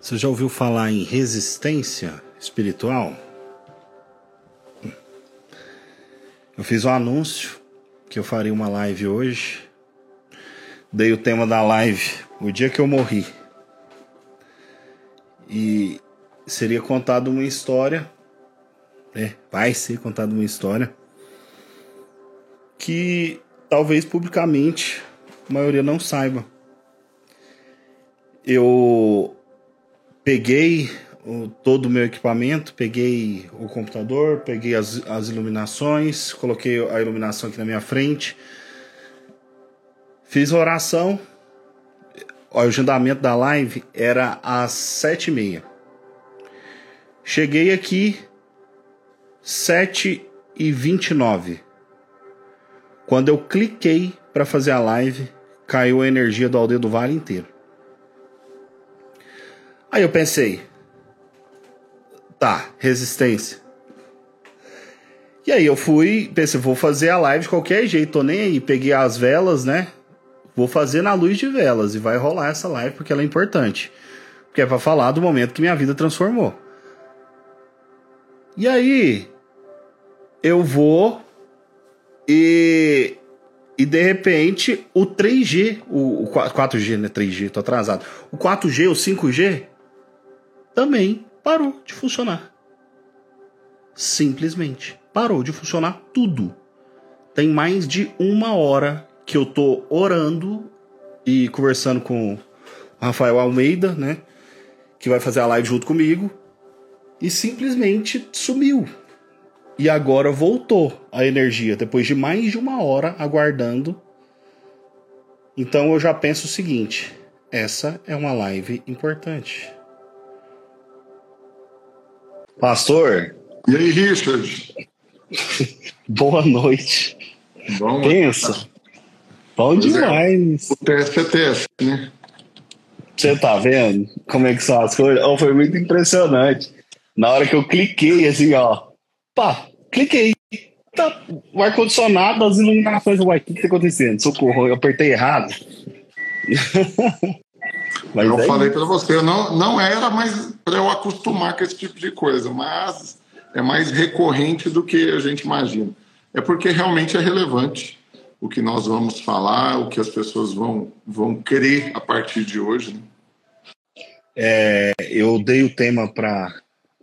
Você já ouviu falar em resistência espiritual? Eu fiz um anúncio que eu faria uma live hoje. Dei o tema da live o dia que eu morri. E seria contado uma história, né? Vai ser contada uma história que talvez publicamente a maioria não saiba. Eu peguei o, todo o meu equipamento, peguei o computador, peguei as, as iluminações, coloquei a iluminação aqui na minha frente, fiz a oração. O agendamento da live era às sete e meia. Cheguei aqui sete e vinte e nove. Quando eu cliquei para fazer a live, caiu a energia do Aldeia do Vale inteiro. Aí eu pensei, tá, resistência. E aí eu fui, pensei, vou fazer a live de qualquer jeito, tô nem aí. Peguei as velas, né? Vou fazer na luz de velas e vai rolar essa live porque ela é importante. Porque é para falar do momento que minha vida transformou. E aí eu vou e e de repente o 3G, o, o 4G, né? 3G, tô atrasado. O 4G, o 5G também parou de funcionar. Simplesmente parou de funcionar tudo. Tem mais de uma hora que eu tô orando e conversando com Rafael Almeida, né? Que vai fazer a live junto comigo. E simplesmente sumiu. E agora voltou a energia, depois de mais de uma hora aguardando. Então eu já penso o seguinte: essa é uma live importante. Pastor. E aí, Richard? Boa noite. Bom, Pensa. Bom pois é. demais. É. O teste é teste, né? Você tá vendo como é que são as coisas? Oh, foi muito impressionante. Na hora que eu cliquei, assim, ó. Pá, cliquei. Tá, o ar-condicionado, as iluminações. Uai, o que, que tá acontecendo? Socorro, eu apertei errado. Mas eu é falei para você, não, não era mais para eu acostumar com esse tipo de coisa, mas é mais recorrente do que a gente imagina. É porque realmente é relevante o que nós vamos falar, o que as pessoas vão, vão crer a partir de hoje. Né? É, eu dei o tema para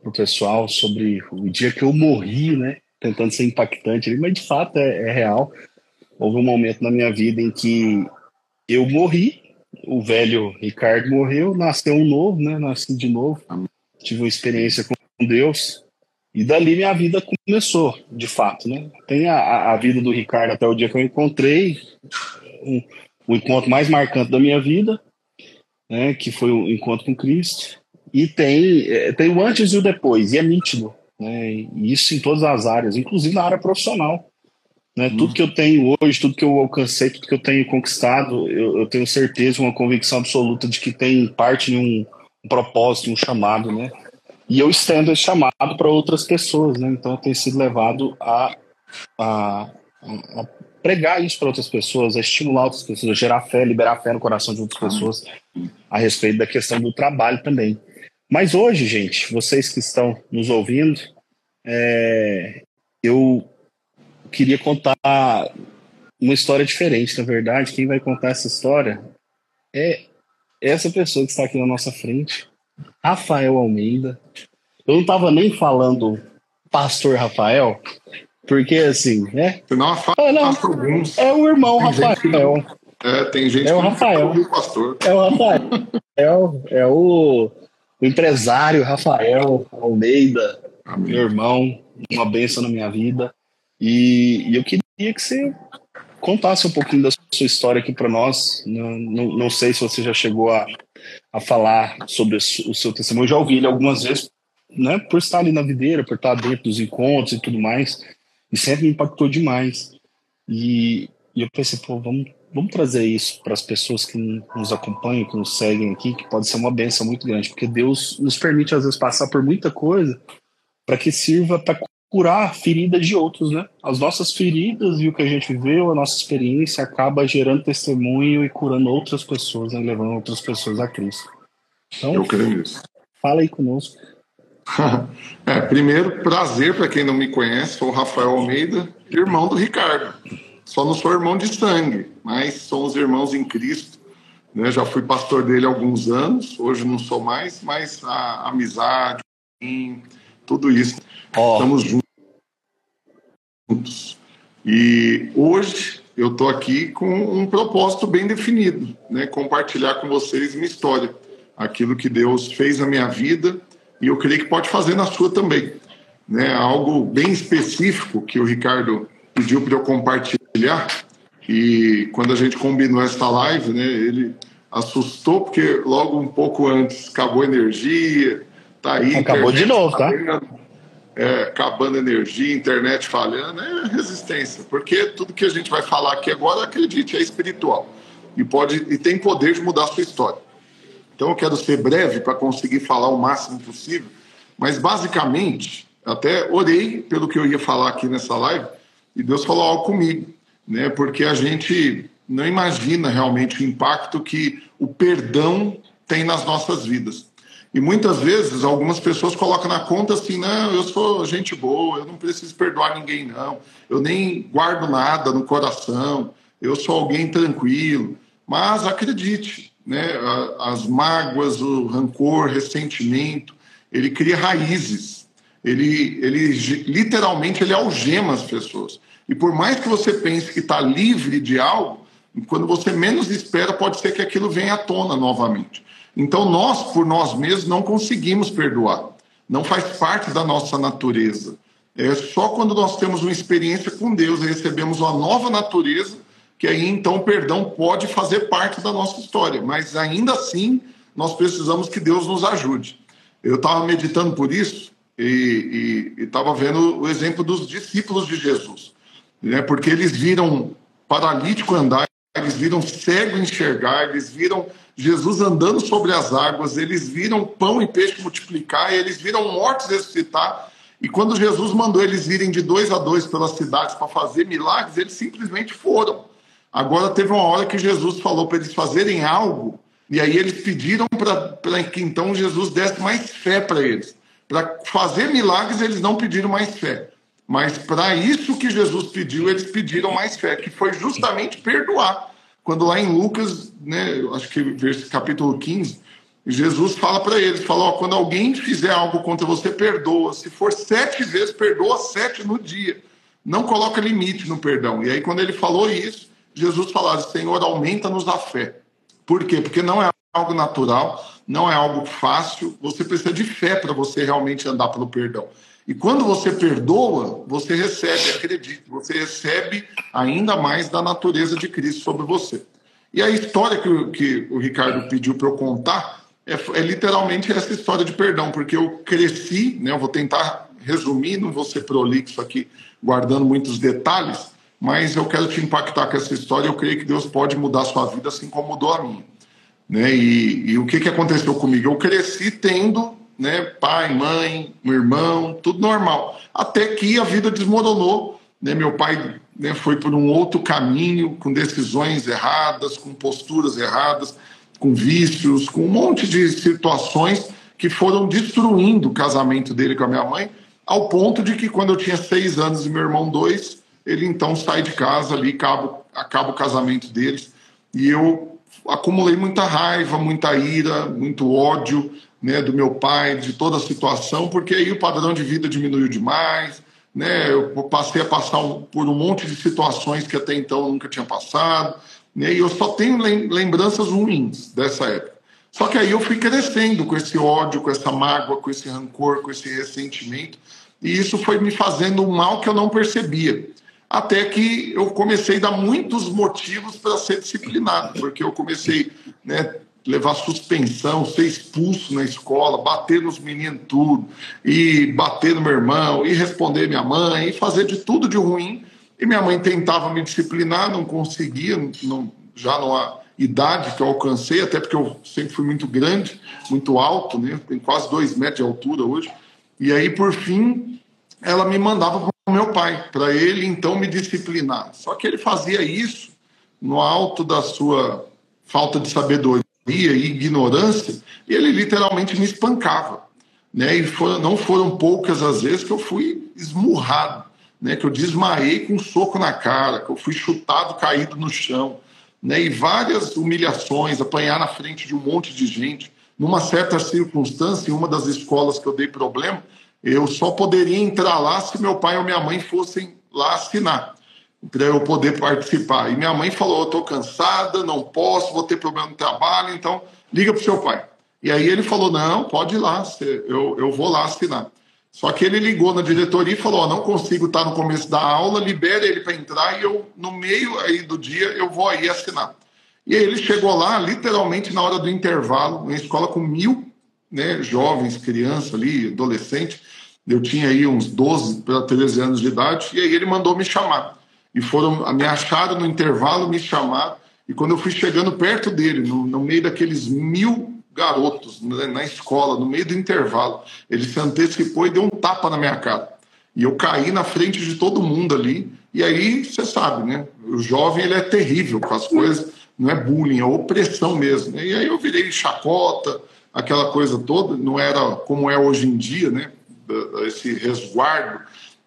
o pessoal sobre o dia que eu morri, né? Tentando ser impactante, mas de fato é, é real. Houve um momento na minha vida em que eu morri o velho Ricardo morreu, nasceu um novo, né? Nasci de novo, tive uma experiência com Deus e dali minha vida começou, de fato, né? Tem a, a vida do Ricardo até o dia que eu encontrei, um, o encontro mais marcante da minha vida, né? Que foi o encontro com Cristo. E tem, é, tem o antes e o depois, e é nítido, né? E isso em todas as áreas, inclusive na área profissional. Né? Tudo que eu tenho hoje, tudo que eu alcancei, tudo que eu tenho conquistado, eu, eu tenho certeza, uma convicção absoluta de que tem parte de um, um propósito, um chamado, né? E eu estendo esse chamado para outras pessoas, né? Então eu tenho sido levado a, a, a pregar isso para outras pessoas, a estimular outras pessoas, a gerar fé, liberar fé no coração de outras pessoas a respeito da questão do trabalho também. Mas hoje, gente, vocês que estão nos ouvindo, é, eu queria contar uma história diferente, na verdade. Quem vai contar essa história é essa pessoa que está aqui na nossa frente, Rafael Almeida. Eu não estava nem falando Pastor Rafael, porque assim, né? Não, é, não, é o irmão tem Rafael. é, tem gente é o Rafael. O pastor. É o Rafael. é, o, é o, o empresário Rafael Almeida, Amém. meu irmão, uma bênção na minha vida. E, e eu queria que você contasse um pouquinho da sua história aqui para nós. Não, não, não, sei se você já chegou a, a falar sobre o seu testemunho. Eu já ouvi ele algumas vezes, né, por estar ali na videira, por estar dentro dos encontros e tudo mais. E sempre me impactou demais. E, e eu pensei, pô, vamos, vamos trazer isso para as pessoas que nos acompanham, que nos seguem aqui, que pode ser uma benção muito grande, porque Deus nos permite, às vezes, passar por muita coisa para que sirva para curar feridas de outros, né? As nossas feridas e o que a gente viveu, a nossa experiência acaba gerando testemunho e curando outras pessoas, né? levando outras pessoas a Cristo. Então, eu creio nisso. Fala aí conosco. é, primeiro, prazer para quem não me conhece, sou o Rafael Almeida, irmão do Ricardo. Só não sou irmão de sangue, mas somos irmãos em Cristo. Né? Já fui pastor dele há alguns anos, hoje não sou mais, mas a amizade, tudo isso. Oh. Estamos juntos. E hoje eu estou aqui com um propósito bem definido, né? compartilhar com vocês minha história, aquilo que Deus fez na minha vida e eu creio que pode fazer na sua também. Né? Algo bem específico que o Ricardo pediu para eu compartilhar e quando a gente combinou essa live, né, ele assustou porque logo um pouco antes acabou a energia, tá aí. Acabou de novo, tá? É, acabando energia, internet falhando, é resistência. Porque tudo que a gente vai falar aqui agora, acredite, é espiritual. E, pode, e tem poder de mudar a sua história. Então eu quero ser breve para conseguir falar o máximo possível. Mas basicamente, até orei pelo que eu ia falar aqui nessa live, e Deus falou algo comigo, né? Porque a gente não imagina realmente o impacto que o perdão tem nas nossas vidas. E muitas vezes algumas pessoas colocam na conta assim: não, eu sou gente boa, eu não preciso perdoar ninguém, não, eu nem guardo nada no coração, eu sou alguém tranquilo. Mas acredite, né, as mágoas, o rancor, ressentimento, ele cria raízes. Ele, ele literalmente ele algema as pessoas. E por mais que você pense que está livre de algo, quando você menos espera, pode ser que aquilo venha à tona novamente. Então, nós, por nós mesmos, não conseguimos perdoar. Não faz parte da nossa natureza. É só quando nós temos uma experiência com Deus e recebemos uma nova natureza, que aí então o perdão pode fazer parte da nossa história. Mas ainda assim, nós precisamos que Deus nos ajude. Eu estava meditando por isso e estava vendo o exemplo dos discípulos de Jesus né? porque eles viram paralítico andar, eles viram cego enxergar, eles viram Jesus andando sobre as águas, eles viram pão e peixe multiplicar, eles viram mortos ressuscitar. E quando Jesus mandou eles irem de dois a dois pelas cidades para fazer milagres, eles simplesmente foram. Agora teve uma hora que Jesus falou para eles fazerem algo, e aí eles pediram para que então Jesus desse mais fé para eles. Para fazer milagres, eles não pediram mais fé. Mas para isso que Jesus pediu, eles pediram mais fé, que foi justamente perdoar. Quando lá em Lucas, né, acho que capítulo 15, Jesus fala para eles, fala, ó, quando alguém fizer algo contra você, perdoa. Se for sete vezes, perdoa sete no dia. Não coloca limite no perdão. E aí quando ele falou isso, Jesus falou, Senhor, aumenta-nos a fé. Por quê? Porque não é algo natural, não é algo fácil. Você precisa de fé para você realmente andar pelo perdão. E quando você perdoa, você recebe, acredite, você recebe ainda mais da natureza de Cristo sobre você. E a história que, que o Ricardo pediu para eu contar é, é, literalmente essa história de perdão, porque eu cresci, né, eu vou tentar resumir, não vou ser prolixo aqui, guardando muitos detalhes, mas eu quero te impactar com essa história. Eu creio que Deus pode mudar a sua vida assim como mudou a minha. Né? E, e o que, que aconteceu comigo? Eu cresci tendo né? Pai, mãe, um irmão, tudo normal. Até que a vida desmoronou, né? Meu pai né, foi por um outro caminho, com decisões erradas, com posturas erradas, com vícios, com um monte de situações que foram destruindo o casamento dele com a minha mãe, ao ponto de que quando eu tinha seis anos e meu irmão dois, ele então sai de casa ali, acaba, acaba o casamento deles, e eu acumulei muita raiva, muita ira, muito ódio, né, do meu pai, de toda a situação, porque aí o padrão de vida diminuiu demais, né, eu passei a passar por um monte de situações que até então nunca tinha passado, né, e eu só tenho lembranças ruins dessa época. Só que aí eu fui crescendo com esse ódio, com essa mágoa, com esse rancor, com esse ressentimento, e isso foi me fazendo um mal que eu não percebia. Até que eu comecei a dar muitos motivos para ser disciplinado, porque eu comecei né, levar suspensão, ser expulso na escola, bater nos meninos tudo, e bater no meu irmão, e responder minha mãe, e fazer de tudo de ruim. E minha mãe tentava me disciplinar, não conseguia, não, já numa idade que eu alcancei, até porque eu sempre fui muito grande, muito alto, né? Tenho quase dois metros de altura hoje. E aí, por fim, ela me mandava para o meu pai, para ele então me disciplinar. Só que ele fazia isso no alto da sua falta de sabedoria e ignorância, ele literalmente me espancava. Né? E foram, não foram poucas as vezes que eu fui esmurrado, né? que eu desmaiei com um soco na cara, que eu fui chutado, caído no chão. Né? E várias humilhações, apanhar na frente de um monte de gente. Numa certa circunstância, em uma das escolas que eu dei problema, eu só poderia entrar lá se meu pai ou minha mãe fossem lá assinar para eu poder participar. E minha mãe falou: Eu estou cansada, não posso, vou ter problema no trabalho, então liga para o seu pai. E aí ele falou: Não, pode ir lá, eu, eu vou lá assinar. Só que ele ligou na diretoria e falou: oh, Não consigo estar no começo da aula, libera ele para entrar e eu, no meio aí do dia, eu vou aí assinar. E aí ele chegou lá, literalmente na hora do intervalo, uma escola com mil né, jovens, crianças ali, adolescentes. Eu tinha aí uns 12 para 13 anos de idade, e aí ele mandou me chamar e foram me acharam no intervalo, me chamaram, e quando eu fui chegando perto dele, no, no meio daqueles mil garotos né, na escola, no meio do intervalo, ele se antecipou e deu um tapa na minha cara. E eu caí na frente de todo mundo ali, e aí você sabe, né? O jovem ele é terrível com as coisas, não é bullying, é opressão mesmo. Né? E aí eu virei chacota, aquela coisa toda, não era como é hoje em dia, né? Esse resguardo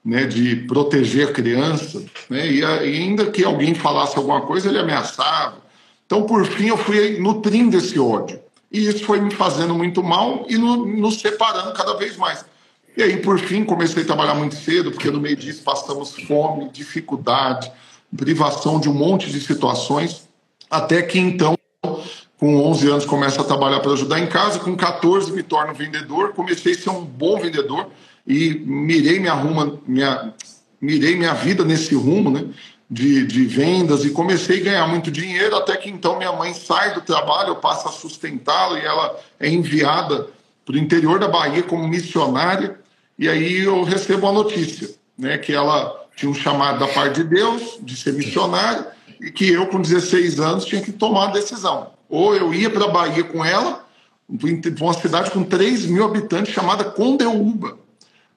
né, de proteger a criança, né, e, ainda que alguém falasse alguma coisa, ele ameaçava. Então, por fim, eu fui nutrindo esse ódio. E isso foi me fazendo muito mal e no, nos separando cada vez mais. E aí, por fim, comecei a trabalhar muito cedo, porque no meio disso passamos fome, dificuldade, privação de um monte de situações, até que então, com 11 anos, começo a trabalhar para ajudar em casa, com 14 me torno vendedor, comecei a ser um bom vendedor, e mirei minha, ruma, minha, mirei minha vida nesse rumo, né? De, de vendas e comecei a ganhar muito dinheiro até que então minha mãe sai do trabalho, eu passo a sustentá-la e ela é enviada para o interior da Bahia como missionária e aí eu recebo a notícia, né, que ela tinha um chamado da parte de Deus de ser missionária e que eu com 16 anos tinha que tomar a decisão. Ou eu ia para a Bahia com ela, para uma cidade com 3 mil habitantes chamada Condeúba,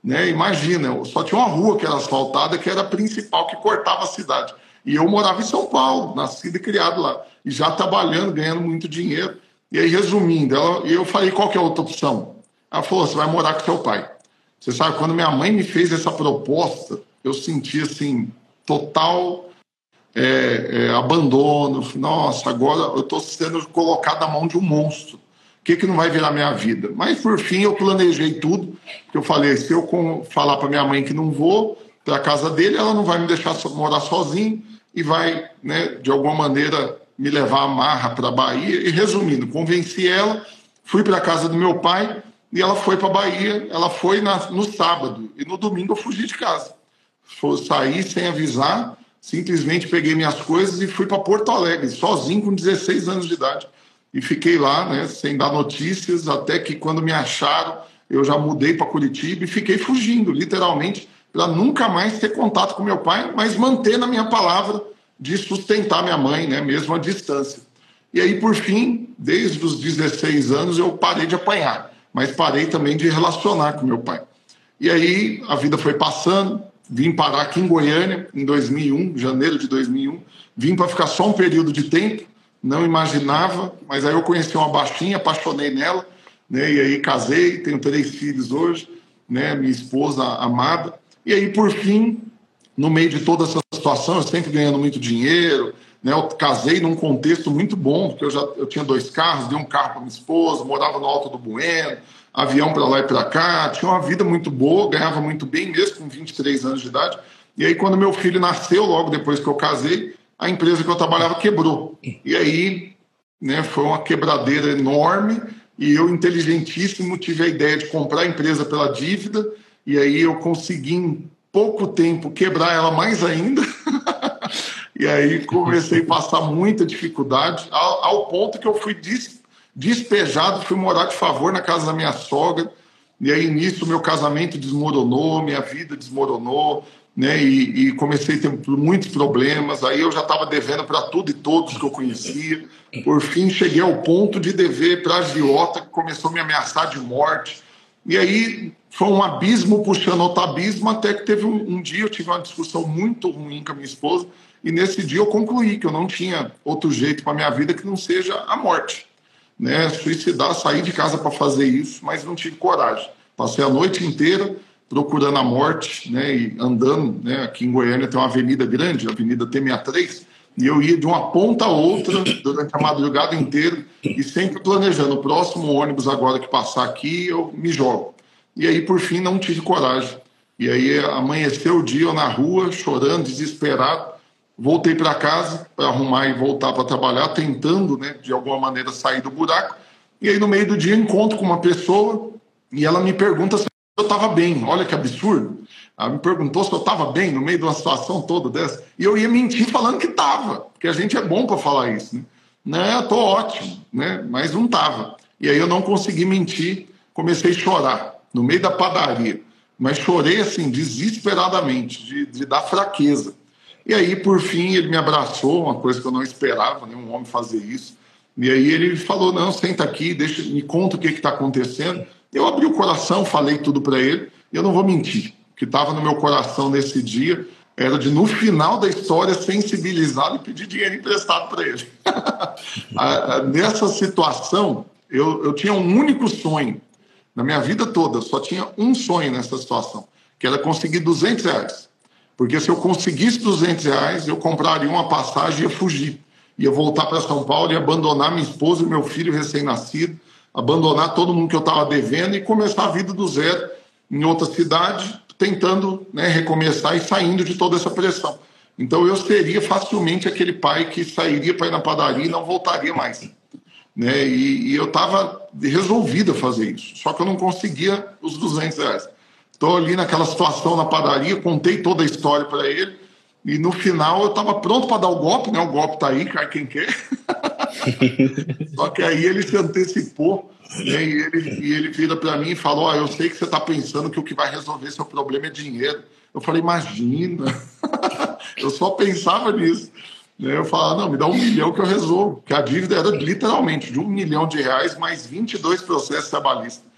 né? Imagina, só tinha uma rua que era asfaltada, que era a principal, que cortava a cidade. E eu morava em São Paulo, nascido e criado lá, e já trabalhando, ganhando muito dinheiro. E aí, resumindo, ela, eu falei: qual que é a outra opção? Ela falou: você vai morar com seu pai. Você sabe, quando minha mãe me fez essa proposta, eu senti assim, total é, é, abandono. Nossa, agora eu estou sendo colocado na mão de um monstro o que, que não vai virar minha vida? Mas por fim eu planejei tudo, eu falei, se eu falar para minha mãe que não vou para a casa dele, ela não vai me deixar morar sozinho e vai, né, de alguma maneira, me levar a marra para a Bahia. E resumindo, convenci ela, fui para a casa do meu pai e ela foi para a Bahia. Ela foi na, no sábado e no domingo eu fugi de casa. Foi sair sem avisar, simplesmente peguei minhas coisas e fui para Porto Alegre, sozinho com 16 anos de idade e fiquei lá, né, sem dar notícias, até que quando me acharam, eu já mudei para Curitiba e fiquei fugindo, literalmente, para nunca mais ter contato com meu pai, mas manter na minha palavra de sustentar minha mãe, né, mesmo à distância. E aí, por fim, desde os 16 anos, eu parei de apanhar, mas parei também de relacionar com meu pai. E aí a vida foi passando, vim parar aqui em Goiânia em 2001, janeiro de 2001, vim para ficar só um período de tempo, não imaginava, mas aí eu conheci uma baixinha, apaixonei nela, né? E aí casei, tenho três filhos hoje, né? Minha esposa amada. E aí, por fim, no meio de toda essa situação, eu sempre ganhando muito dinheiro, né? Eu casei num contexto muito bom, porque eu já eu tinha dois carros, dei um carro para minha esposa, morava no Alto do Bueno, avião para lá e para cá, tinha uma vida muito boa, ganhava muito bem, mesmo com 23 anos de idade. E aí, quando meu filho nasceu, logo depois que eu casei, a empresa que eu trabalhava quebrou. E aí né, foi uma quebradeira enorme e eu, inteligentíssimo, tive a ideia de comprar a empresa pela dívida e aí eu consegui em pouco tempo quebrar ela mais ainda. e aí comecei a passar muita dificuldade, ao, ao ponto que eu fui des, despejado, fui morar de favor na casa da minha sogra. E aí nisso meu casamento desmoronou, minha vida desmoronou, né? E, e, comecei a ter muitos problemas. Aí eu já estava devendo para tudo e todos que eu conhecia. Por fim, cheguei ao ponto de dever para a agiota, que começou a me ameaçar de morte. E aí foi um abismo puxando outro abismo, até que teve um, um dia eu tive uma discussão muito ruim com a minha esposa. E nesse dia eu concluí que eu não tinha outro jeito para minha vida que não seja a morte. né, suicidar, sair de casa para fazer isso, mas não tive coragem. Passei a noite inteira procurando a morte, né, e andando, né, aqui em Goiânia tem uma avenida grande, a Avenida T63, e eu ia de uma ponta a outra durante a madrugada inteira e sempre planejando o próximo ônibus agora que passar aqui, eu me jogo. E aí, por fim, não tive coragem. E aí amanheceu o dia eu na rua, chorando, desesperado. Voltei para casa para arrumar e voltar para trabalhar, tentando, né, de alguma maneira sair do buraco. E aí no meio do dia encontro com uma pessoa e ela me pergunta eu estava bem. Olha que absurdo. Ela me perguntou se eu estava bem no meio de uma situação toda dessa. E eu ia mentir falando que estava, porque a gente é bom para falar isso. Né? Né, eu tô ótimo, né? mas não estava. E aí eu não consegui mentir, comecei a chorar no meio da padaria. Mas chorei assim, desesperadamente, de, de dar fraqueza. E aí, por fim, ele me abraçou, uma coisa que eu não esperava, né, um homem fazer isso. E aí ele falou: Não, senta aqui, deixa, me conta o que está acontecendo. Eu abri o coração, falei tudo para ele, e eu não vou mentir. O que estava no meu coração nesse dia era de, no final da história, sensibilizá-lo e pedir dinheiro emprestado para ele. Nessa situação, eu, eu tinha um único sonho. Na minha vida toda, eu só tinha um sonho nessa situação, que era conseguir 200 reais. Porque se eu conseguisse 200 reais, eu compraria uma passagem e ia fugir. Ia voltar para São Paulo e abandonar minha esposa e meu filho recém-nascido, abandonar todo mundo que eu estava devendo e começar a vida do zero em outra cidade, tentando né, recomeçar e saindo de toda essa pressão. Então eu seria facilmente aquele pai que sairia para ir na padaria e não voltaria mais. Né? E, e eu estava resolvido a fazer isso, só que eu não conseguia os 200 reais. Estou ali naquela situação na padaria, contei toda a história para ele. E no final eu estava pronto para dar o golpe, né? O golpe está aí, cai quem quer. Só que aí ele se antecipou né? e, ele, e ele vira para mim e falou: oh, Eu sei que você está pensando que o que vai resolver seu problema é dinheiro. Eu falei: Imagina. eu só pensava nisso. Né? Eu falava: Não, me dá um milhão que eu resolvo. Porque a dívida era literalmente de um milhão de reais mais 22 processos trabalhistas.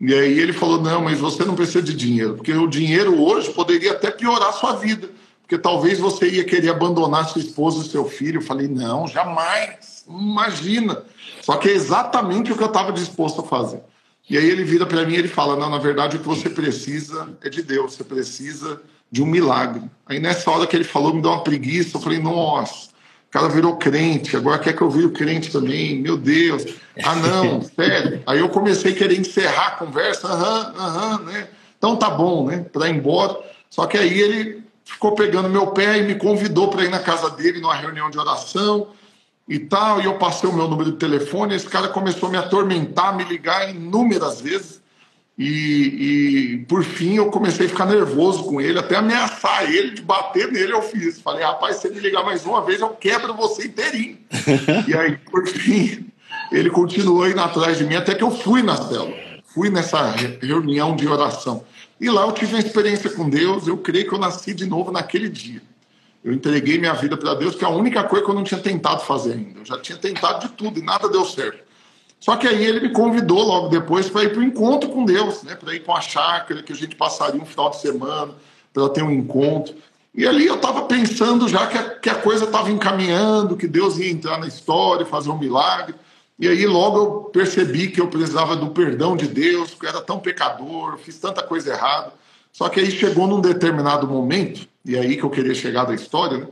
E aí ele falou: não, mas você não precisa de dinheiro, porque o dinheiro hoje poderia até piorar a sua vida, porque talvez você ia querer abandonar sua esposa e seu filho. Eu falei: não, jamais, imagina. Só que é exatamente o que eu estava disposto a fazer. E aí ele vira para mim e ele fala: não, na verdade o que você precisa é de Deus, você precisa de um milagre. Aí nessa hora que ele falou, me deu uma preguiça, eu falei: nossa cara virou crente, agora quer que eu vire crente também, meu Deus. Ah, não, sério. Aí eu comecei a querer encerrar a conversa, aham, aham, né? Então tá bom, né? Para ir embora. Só que aí ele ficou pegando meu pé e me convidou para ir na casa dele numa reunião de oração e tal. E eu passei o meu número de telefone. Esse cara começou a me atormentar, me ligar inúmeras vezes. E, e, por fim eu comecei a ficar nervoso com ele, até ameaçar ele de bater nele. Eu fiz. Falei, rapaz, se ele ligar mais uma vez, eu quebro você inteirinho. e aí, por fim, ele continuou indo atrás de mim até que eu fui na célula. Fui nessa reunião de oração. E lá eu tive uma experiência com Deus. Eu creio que eu nasci de novo naquele dia. Eu entreguei minha vida para Deus, que é a única coisa que eu não tinha tentado fazer ainda. Eu já tinha tentado de tudo e nada deu certo. Só que aí ele me convidou logo depois para ir para o encontro com Deus, né? para ir com a chácara, que a gente passaria um final de semana, para ter um encontro. E ali eu estava pensando já que a, que a coisa estava encaminhando, que Deus ia entrar na história, fazer um milagre. E aí logo eu percebi que eu precisava do perdão de Deus, porque eu era tão pecador, fiz tanta coisa errada. Só que aí chegou num determinado momento, e aí que eu queria chegar da história, né?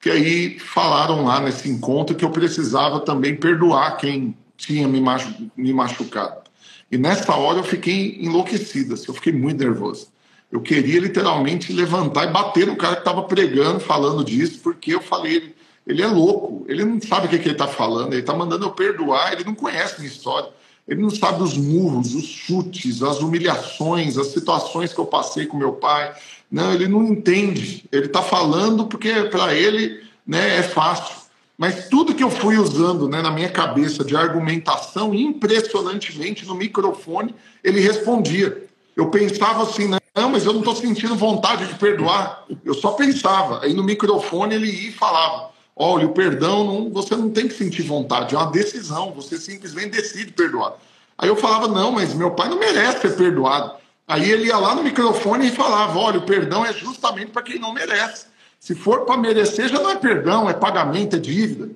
que aí falaram lá nesse encontro que eu precisava também perdoar quem tinha me, machu me machucado. E nessa hora eu fiquei enlouquecida, assim, eu fiquei muito nervoso. Eu queria literalmente levantar e bater no cara que estava pregando, falando disso, porque eu falei, ele, é louco, ele não sabe o que, que ele está falando, ele está mandando eu perdoar, ele não conhece minha história, ele não sabe os murros, os chutes, as humilhações, as situações que eu passei com meu pai. Não, ele não entende. Ele está falando porque para ele né, é fácil. Mas tudo que eu fui usando né, na minha cabeça de argumentação, impressionantemente no microfone, ele respondia. Eu pensava assim, não, mas eu não estou sentindo vontade de perdoar. Eu só pensava. Aí no microfone ele ia e falava: olha, o perdão, não, você não tem que sentir vontade, é uma decisão, você simplesmente decide perdoar. Aí eu falava: não, mas meu pai não merece ser perdoado. Aí ele ia lá no microfone e falava: olha, o perdão é justamente para quem não merece. Se for para merecer, já não é perdão, é pagamento, é dívida.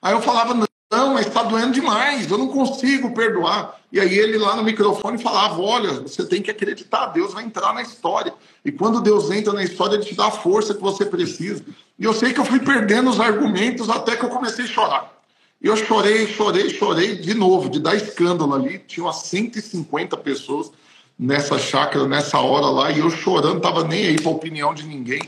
Aí eu falava, não, não, mas está doendo demais, eu não consigo perdoar. E aí ele lá no microfone falava: olha, você tem que acreditar, Deus vai entrar na história. E quando Deus entra na história, ele te dá a força que você precisa. E eu sei que eu fui perdendo os argumentos até que eu comecei a chorar. E eu chorei, chorei, chorei de novo, de dar escândalo ali. Tinha umas 150 pessoas nessa chácara, nessa hora lá, e eu chorando, tava nem aí para a opinião de ninguém.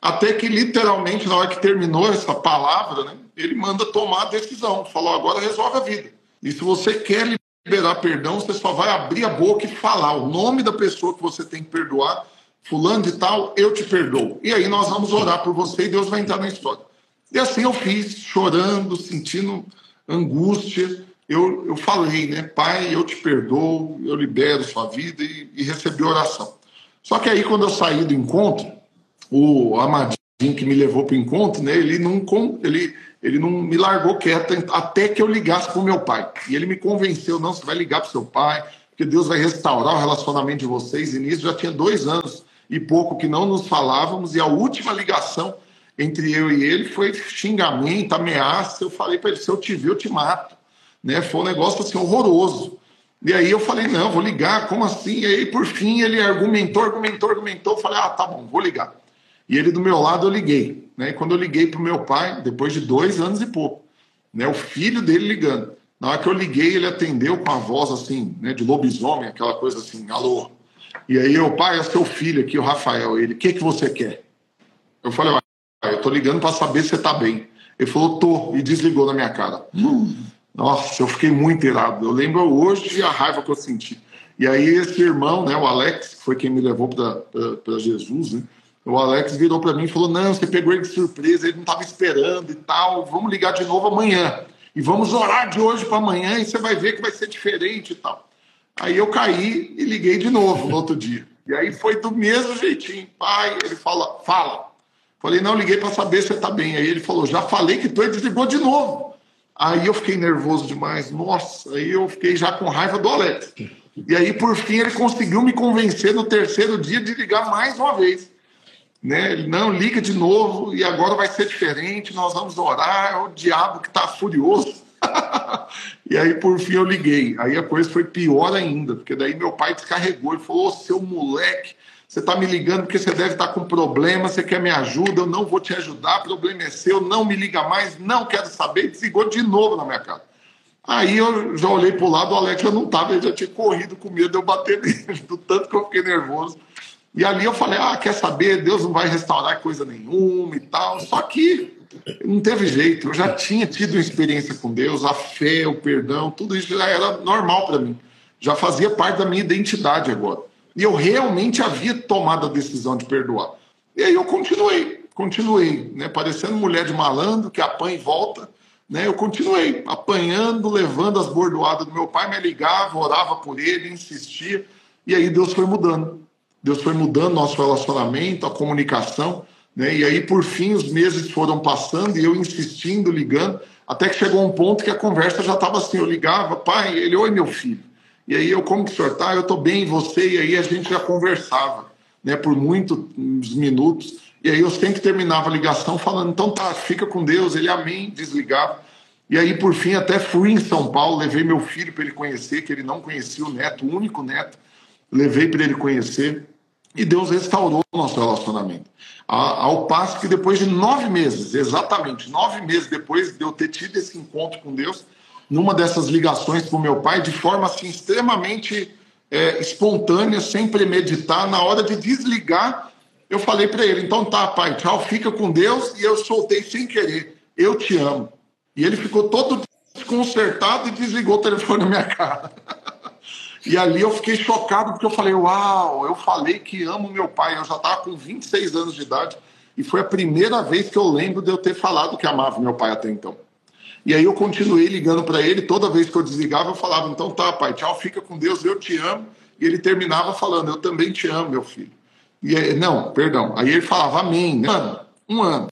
Até que literalmente, na hora que terminou essa palavra, né, ele manda tomar a decisão. Falou: agora resolve a vida. E se você quer liberar perdão, você só vai abrir a boca e falar o nome da pessoa que você tem que perdoar. Fulano de tal, eu te perdoo. E aí nós vamos orar por você e Deus vai entrar na história. E assim eu fiz, chorando, sentindo angústia. Eu, eu falei, né? Pai, eu te perdoo, eu libero sua vida e, e recebi oração. Só que aí, quando eu saí do encontro, o Amadinho que me levou para o encontro, né? Ele não, ele, ele não me largou quieto até que eu ligasse para o meu pai. E ele me convenceu: não, você vai ligar para o seu pai, porque Deus vai restaurar o relacionamento de vocês. E nisso já tinha dois anos e pouco que não nos falávamos, e a última ligação entre eu e ele foi xingamento, ameaça. Eu falei para ele: se eu te ver, eu te mato. Né? Foi um negócio assim horroroso. E aí eu falei: não, vou ligar, como assim? E aí, por fim, ele argumentou, argumentou, argumentou. Eu falei: ah, tá bom, vou ligar. E ele do meu lado eu liguei. Né? E quando eu liguei para o meu pai, depois de dois anos e pouco, né? o filho dele ligando. Na hora que eu liguei, ele atendeu com a voz assim, né, de lobisomem, aquela coisa assim, alô. E aí, o pai, é seu filho aqui, o Rafael. Ele, o que, que você quer? Eu falei, eu tô ligando para saber se você tá bem. Ele falou, tô, e desligou na minha cara. Nossa, eu fiquei muito irado. Eu lembro hoje a raiva que eu senti. E aí, esse irmão, né, o Alex, que foi quem me levou para Jesus, né? O Alex virou para mim e falou: Não, você pegou ele de surpresa, ele não estava esperando e tal. Vamos ligar de novo amanhã. E vamos orar de hoje para amanhã e você vai ver que vai ser diferente e tal. Aí eu caí e liguei de novo no outro dia. E aí foi do mesmo jeitinho. Pai, ele fala, fala. Falei, não, liguei para saber se você está bem. Aí ele falou, já falei que tu e desligou de novo. Aí eu fiquei nervoso demais. Nossa, aí eu fiquei já com raiva do Alex. E aí, por fim, ele conseguiu me convencer no terceiro dia de ligar mais uma vez. Né? Ele, não, liga de novo e agora vai ser diferente, nós vamos orar. É o diabo que está furioso. e aí, por fim, eu liguei. Aí a coisa foi pior ainda, porque daí meu pai descarregou e falou: Ô, seu moleque, você está me ligando porque você deve estar tá com problema, você quer me ajuda, eu não vou te ajudar, problema é seu, não me liga mais, não quero saber. Desligou de novo na minha cara. Aí eu já olhei para o lado, o Alex já não estava, ele já tinha corrido com medo de eu bater nele, do tanto que eu fiquei nervoso. E ali eu falei: ah, quer saber, Deus não vai restaurar coisa nenhuma e tal. Só que não teve jeito. Eu já tinha tido uma experiência com Deus, a fé, o perdão, tudo isso já era normal para mim. Já fazia parte da minha identidade agora. E eu realmente havia tomado a decisão de perdoar. E aí eu continuei, continuei, né? Parecendo mulher de malandro que apanha e volta. Né? Eu continuei apanhando, levando as bordoadas do meu pai, me ligava, orava por ele, insistia. E aí Deus foi mudando. Deus foi mudando nosso relacionamento, a comunicação. Né? E aí, por fim, os meses foram passando e eu insistindo, ligando, até que chegou um ponto que a conversa já estava assim. Eu ligava, pai, ele, oi, meu filho. E aí eu, como que o senhor está? Eu estou bem, você? E aí a gente já conversava né, por muitos minutos. E aí eu sempre terminava a ligação falando, então tá, fica com Deus, ele amém, desligava. E aí, por fim, até fui em São Paulo, levei meu filho para ele conhecer, que ele não conhecia o neto, o único neto, levei para ele conhecer. E Deus restaurou o nosso relacionamento. Ao passo que depois de nove meses, exatamente nove meses depois de eu ter tido esse encontro com Deus, numa dessas ligações com meu pai, de forma assim extremamente é, espontânea, sem premeditar, na hora de desligar, eu falei para ele: então tá, pai, tchau, fica com Deus. E eu soltei sem querer: eu te amo. E ele ficou todo desconcertado e desligou o telefone na minha cara. E ali eu fiquei chocado porque eu falei: Uau, eu falei que amo meu pai. Eu já estava com 26 anos de idade e foi a primeira vez que eu lembro de eu ter falado que amava meu pai até então. E aí eu continuei ligando para ele, toda vez que eu desligava, eu falava: Então tá, pai, tchau, fica com Deus, eu te amo. E ele terminava falando: Eu também te amo, meu filho. E aí, não, perdão. Aí ele falava: Amém. Um ano, um ano.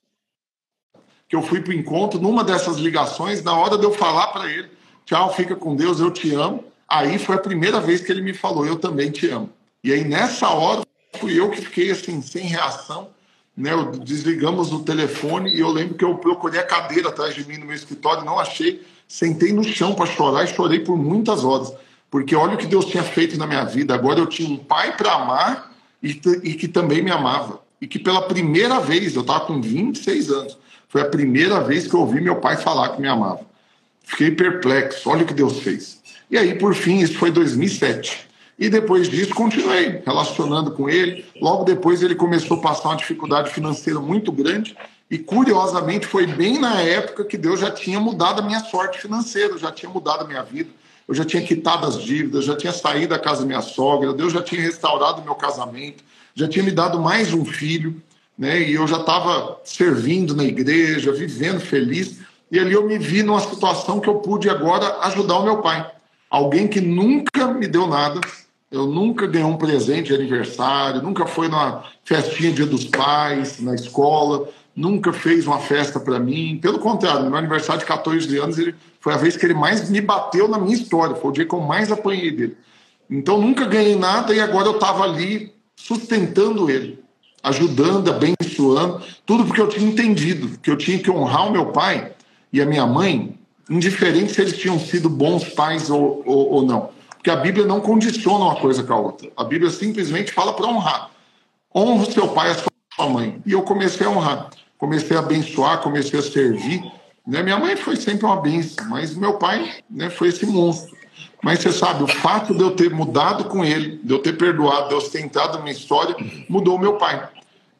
Que eu fui para o encontro, numa dessas ligações, na hora de eu falar para ele: Tchau, fica com Deus, eu te amo Aí foi a primeira vez que ele me falou: Eu também te amo. E aí nessa hora fui eu que fiquei assim, sem reação. Né? Desligamos o telefone e eu lembro que eu procurei a cadeira atrás de mim no meu escritório, não achei. sentei no chão para chorar e chorei por muitas horas, porque olha o que Deus tinha feito na minha vida. Agora eu tinha um pai para amar e, e que também me amava. E que pela primeira vez, eu estava com 26 anos, foi a primeira vez que eu ouvi meu pai falar que me amava. Fiquei perplexo, olha o que Deus fez. E aí, por fim, isso foi 2007. E depois disso, continuei relacionando com ele. Logo depois, ele começou a passar uma dificuldade financeira muito grande. E curiosamente, foi bem na época que Deus já tinha mudado a minha sorte financeira, já tinha mudado a minha vida. Eu já tinha quitado as dívidas, já tinha saído da casa da minha sogra, Deus já tinha restaurado o meu casamento, já tinha me dado mais um filho, né? E eu já estava servindo na igreja, vivendo feliz. E ali eu me vi numa situação que eu pude agora ajudar o meu pai. Alguém que nunca me deu nada, eu nunca ganhei um presente de aniversário, nunca foi numa festinha Dia dos Pais, na escola, nunca fez uma festa para mim. Pelo contrário, no meu aniversário de 14 anos, ele foi a vez que ele mais me bateu na minha história, foi o dia que eu mais apanhei dele. Então nunca ganhei nada e agora eu estava ali sustentando ele, ajudando, abençoando, tudo porque eu tinha entendido que eu tinha que honrar o meu pai e a minha mãe, indiferente se eles tinham sido bons pais ou, ou, ou não. Porque a Bíblia não condiciona uma coisa com a outra. A Bíblia simplesmente fala para honrar. Honra o seu pai e a sua mãe. E eu comecei a honrar. Comecei a abençoar, comecei a servir. Né? Minha mãe foi sempre uma benção, mas meu pai né, foi esse monstro. Mas você sabe, o fato de eu ter mudado com ele, de eu ter perdoado, de eu ter entrado na minha história, mudou meu pai.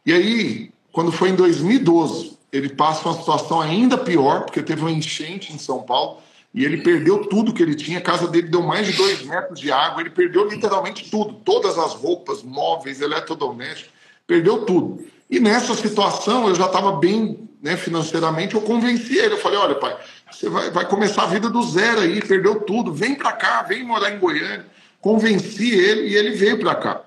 E aí, quando foi em 2012, ele passa uma situação ainda pior, porque teve uma enchente em São Paulo e ele perdeu tudo que ele tinha. A casa dele deu mais de dois metros de água. Ele perdeu literalmente tudo, todas as roupas, móveis, eletrodomésticos, perdeu tudo. E nessa situação eu já estava bem né, financeiramente. Eu convenci ele. Eu falei: olha, pai, você vai, vai começar a vida do zero aí, perdeu tudo. Vem para cá, vem morar em Goiânia. Convenci ele e ele veio para cá.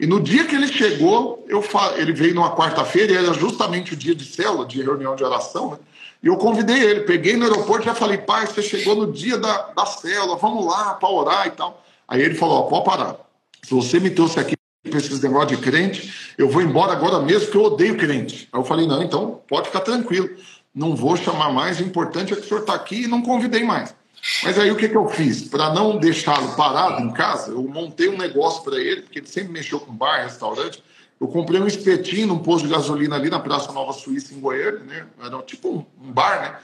E no dia que ele chegou, eu ele veio numa quarta-feira, e era justamente o dia de célula, de reunião de oração, né? E eu convidei ele, peguei no aeroporto e já falei, pai, você chegou no dia da, da célula, vamos lá para orar e tal. Aí ele falou, ó, pode parar. Se você me trouxe aqui para esses negócios de crente, eu vou embora agora mesmo, porque eu odeio crente. Aí eu falei, não, então pode ficar tranquilo. Não vou chamar mais, o importante é que o senhor está aqui e não convidei mais. Mas aí o que, que eu fiz? Para não deixá-lo parado em casa, eu montei um negócio para ele, porque ele sempre mexeu com bar, restaurante. Eu comprei um espetinho num posto de gasolina ali na Praça Nova Suíça, em Goiânia, né? Era tipo um, bar, né?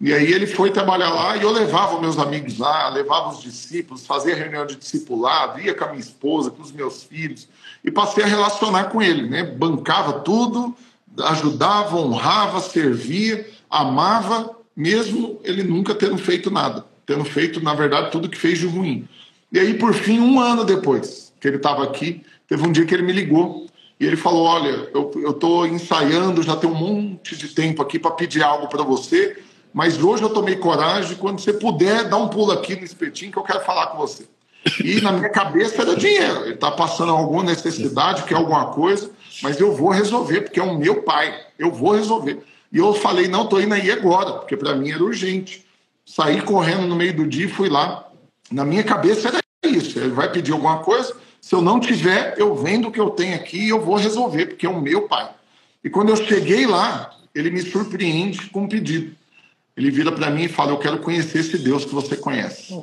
E aí ele foi trabalhar lá e eu levava meus amigos lá, levava os discípulos, fazia reunião de discipulado, ia com a minha esposa, com os meus filhos, e passei a relacionar com ele, né? Bancava tudo, ajudava, honrava, servia, amava, mesmo ele nunca tendo feito nada, tendo feito, na verdade, tudo que fez de ruim. E aí, por fim, um ano depois que ele estava aqui, teve um dia que ele me ligou e ele falou: Olha, eu estou ensaiando, já tem um monte de tempo aqui para pedir algo para você, mas hoje eu tomei coragem. Quando você puder, dá um pulo aqui no espetinho que eu quero falar com você. E na minha cabeça era dinheiro. Ele está passando alguma necessidade, quer alguma coisa, mas eu vou resolver, porque é o meu pai. Eu vou resolver. E eu falei: Não, estou indo aí agora, porque para mim era urgente. Saí correndo no meio do dia e fui lá. Na minha cabeça era isso. Ele vai pedir alguma coisa, se eu não tiver, eu vendo o que eu tenho aqui e eu vou resolver, porque é o meu pai. E quando eu cheguei lá, ele me surpreende com um pedido. Ele vira para mim e fala: Eu quero conhecer esse Deus que você conhece.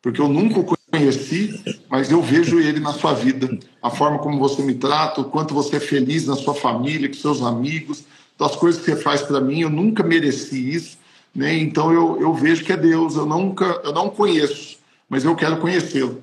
Porque eu nunca o conheci, mas eu vejo ele na sua vida. A forma como você me trata, o quanto você é feliz na sua família, com seus amigos, das coisas que você faz para mim. Eu nunca mereci isso. Né? Então eu, eu vejo que é Deus. Eu, nunca, eu não conheço, mas eu quero conhecê-lo.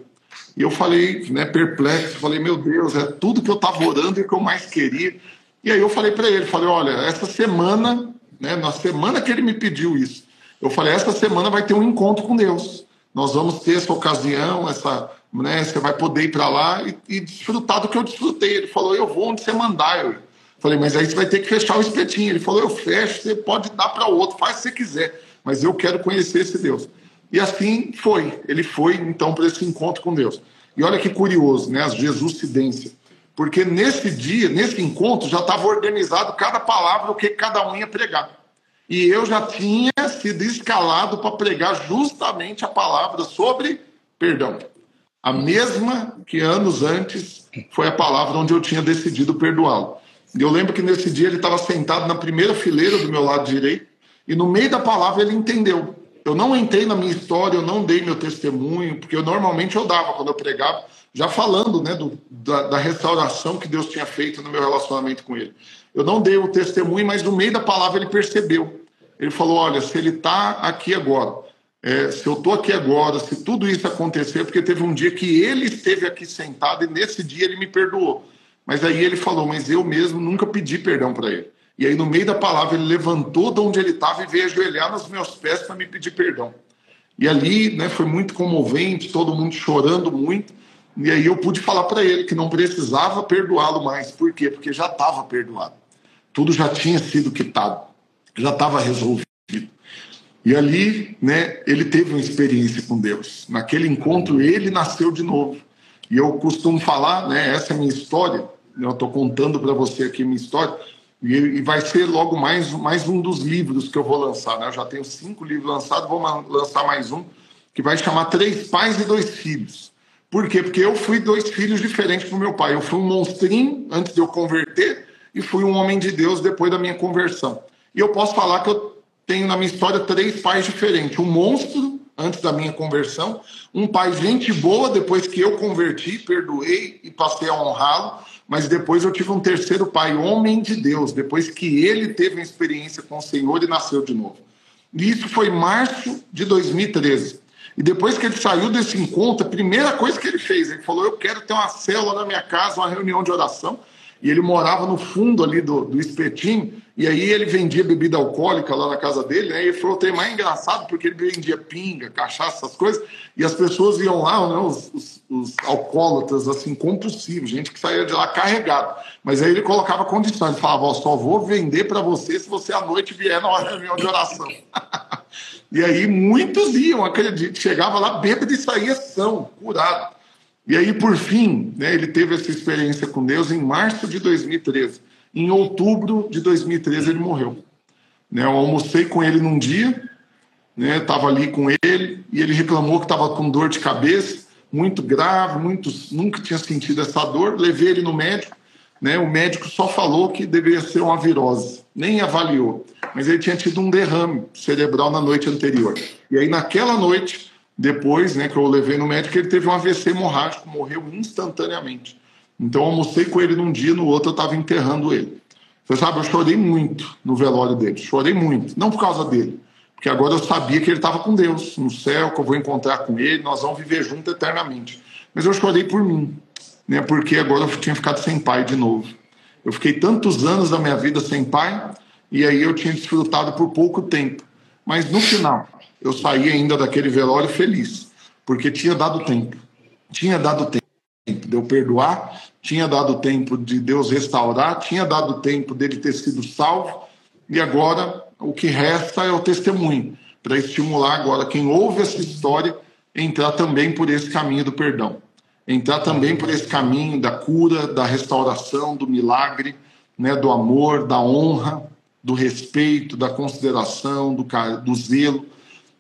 E eu falei, né, perplexo, falei, meu Deus, é tudo que eu estava orando e que eu mais queria. E aí eu falei para ele, falei, olha, essa semana, né, na semana que ele me pediu isso, eu falei, essa semana vai ter um encontro com Deus. Nós vamos ter essa ocasião, essa, né, você vai poder ir para lá e, e, desfrutar do que eu desfrutei. Ele falou, eu vou onde você mandar. Eu falei, mas aí você vai ter que fechar o espetinho. Ele falou, eu fecho, você pode dar para o outro, faz se você quiser, mas eu quero conhecer esse Deus. E assim foi. Ele foi, então, para esse encontro com Deus. E olha que curioso, né? As Jesuscidência. Porque nesse dia, nesse encontro, já estava organizado cada palavra, o que cada um ia pregar. E eu já tinha sido escalado para pregar justamente a palavra sobre perdão. A mesma que anos antes foi a palavra onde eu tinha decidido perdoá-lo. Eu lembro que nesse dia ele estava sentado na primeira fileira do meu lado direito, e no meio da palavra ele entendeu eu não entrei na minha história, eu não dei meu testemunho, porque eu normalmente eu dava quando eu pregava, já falando né, do, da, da, restauração que Deus tinha feito no meu relacionamento com ele. Eu não dei o testemunho, mas no meio da palavra ele percebeu. Ele falou: Olha, se ele está aqui agora, é, se eu estou aqui agora, se tudo isso acontecer, porque teve um dia que ele esteve aqui sentado e nesse dia ele me perdoou. Mas aí ele falou: Mas eu mesmo nunca pedi perdão para ele. E aí, no meio da palavra, ele levantou de onde ele estava e veio ajoelhar nos meus pés para me pedir perdão. E ali né, foi muito comovente, todo mundo chorando muito. E aí eu pude falar para ele que não precisava perdoá-lo mais. Por quê? Porque já estava perdoado. Tudo já tinha sido quitado, já estava resolvido. E ali, né, ele teve uma experiência com Deus. Naquele encontro, ele nasceu de novo. E eu costumo falar, né, essa é a minha história. Eu estou contando para você aqui minha história e, e, vai ser logo mais, mais um dos livros que eu vou lançar. Né? Eu já tenho cinco livros lançados, vou lançar mais um, que vai chamar Três Pais e Dois Filhos. Por quê? Porque eu fui dois filhos diferentes do meu pai. Eu fui um monstrinho antes de eu converter e fui um homem de Deus depois da minha conversão. E eu posso falar que eu tenho na minha história três pais diferentes. Um monstro antes da minha conversão, um pai gente boa depois que eu converti, perdoei e passei a honrá-lo, mas depois eu tive um terceiro pai, homem de Deus, depois que ele teve uma experiência com o Senhor e nasceu de novo. E isso foi março de 2013. E depois que ele saiu desse encontro, a primeira coisa que ele fez, ele falou: Eu quero ter uma célula na minha casa, uma reunião de oração. E ele morava no fundo ali do, do espetinho. E aí ele vendia bebida alcoólica lá na casa dele, né? E falou, tem mais engraçado porque ele vendia pinga, cachaça, essas coisas, e as pessoas iam lá, né, os, os, os alcoólatras, assim, compulsivos, gente que saía de lá carregado. Mas aí ele colocava condições, ele falava, ó, só vou vender para você se você à noite vier na reunião de oração. e aí muitos iam, acredito, chegava lá bêbado e saía são, curado. E aí, por fim, né, ele teve essa experiência com Deus em março de 2013. Em outubro de 2013 ele morreu. Né, eu almocei com ele num dia, estava né, ali com ele e ele reclamou que estava com dor de cabeça, muito grave, muito, nunca tinha sentido essa dor. Levei ele no médico, né, o médico só falou que deveria ser uma virose, nem avaliou, mas ele tinha tido um derrame cerebral na noite anterior. E aí naquela noite, depois, né, que eu levei no médico, ele teve um AVC hemorrágico, morreu instantaneamente. Então eu almocei com ele num dia, no outro eu estava enterrando ele. Você sabe, eu chorei muito no velório dele, chorei muito, não por causa dele, porque agora eu sabia que ele estava com Deus no céu, que eu vou encontrar com ele, nós vamos viver juntos eternamente. Mas eu chorei por mim, né, porque agora eu tinha ficado sem pai de novo. Eu fiquei tantos anos da minha vida sem pai, e aí eu tinha desfrutado por pouco tempo. Mas no final, eu saí ainda daquele velório feliz, porque tinha dado tempo. Tinha dado tempo de eu perdoar, tinha dado tempo de Deus restaurar, tinha dado tempo dele ter sido salvo, e agora o que resta é o testemunho, para estimular agora quem ouve essa história entrar também por esse caminho do perdão, entrar também por esse caminho da cura, da restauração, do milagre, né, do amor, da honra, do respeito, da consideração, do, do zelo.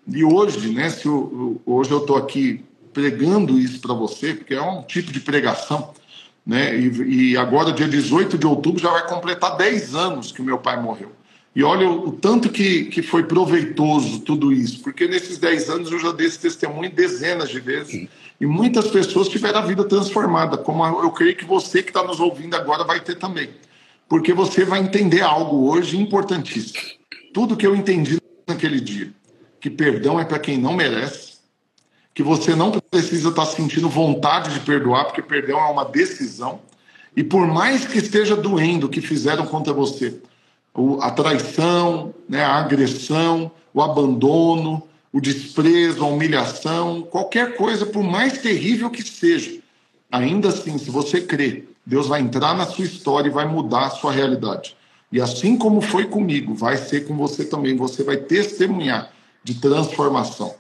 E hoje, né, se eu, hoje eu estou aqui pregando isso para você, porque é um tipo de pregação, né? E, e, agora, dia 18 de outubro, já vai completar 10 anos que o meu pai morreu. E olha o, o tanto que, que foi proveitoso tudo isso, porque nesses 10 anos eu já dei esse testemunho dezenas de vezes. E muitas pessoas tiveram a vida transformada, como eu creio que você que está nos ouvindo agora vai ter também. Porque você vai entender algo hoje importantíssimo. Tudo que eu entendi naquele dia, que perdão é para quem não merece, que você não precisa estar sentindo vontade de perdoar, porque perdão é uma decisão. E por mais que esteja doendo o que fizeram contra você, a traição, né, a agressão, o abandono, o desprezo, a humilhação, qualquer coisa, por mais terrível que seja, ainda assim, se você crê, Deus vai entrar na sua história e vai mudar a sua realidade. E assim como foi comigo, vai ser com você também. Você vai testemunhar de transformação.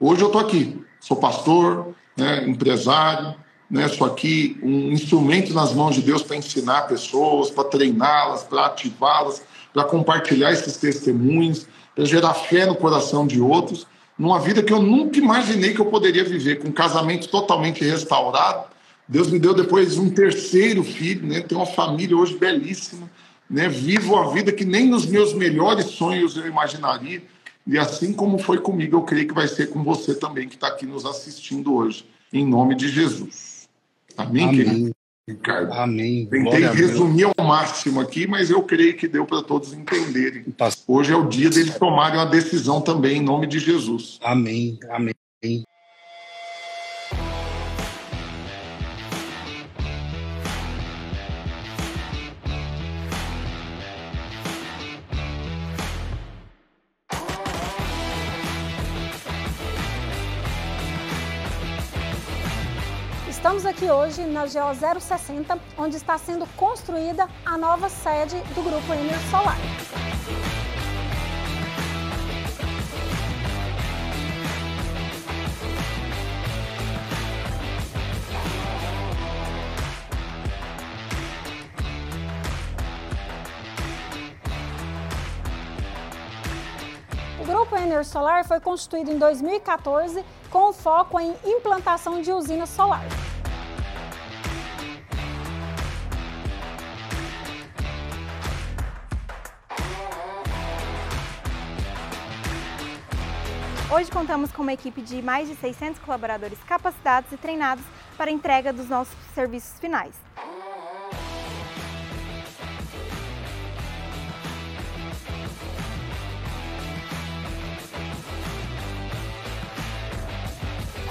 Hoje eu estou aqui, sou pastor, né, empresário, né, sou aqui um instrumento nas mãos de Deus para ensinar pessoas, para treiná-las, para ativá-las, para compartilhar esses testemunhos, para gerar fé no coração de outros, numa vida que eu nunca imaginei que eu poderia viver, com um casamento totalmente restaurado. Deus me deu depois um terceiro filho, né, tenho uma família hoje belíssima, né, vivo a vida que nem nos meus melhores sonhos eu imaginaria E assim como foi comigo, eu creio que vai ser com você também que está aqui nos assistindo hoje, em nome de Jesus. Amém, Amém. querido? Ricardo. Amém. Tentei resumir ao máximo aqui, mas eu creio que deu para todos entenderem. Hoje é o dia deles tomarem uma decisão também, em nome de Jesus. Amém. Amém. Aqui hoje na GO 060, onde está sendo construída a nova sede do Grupo Ener Solar. O Grupo Ener Solar foi constituído em 2014 com foco em implantação de usina solar. Hoje contamos com uma equipe de mais de 600 colaboradores capacitados e treinados para a entrega dos nossos serviços finais.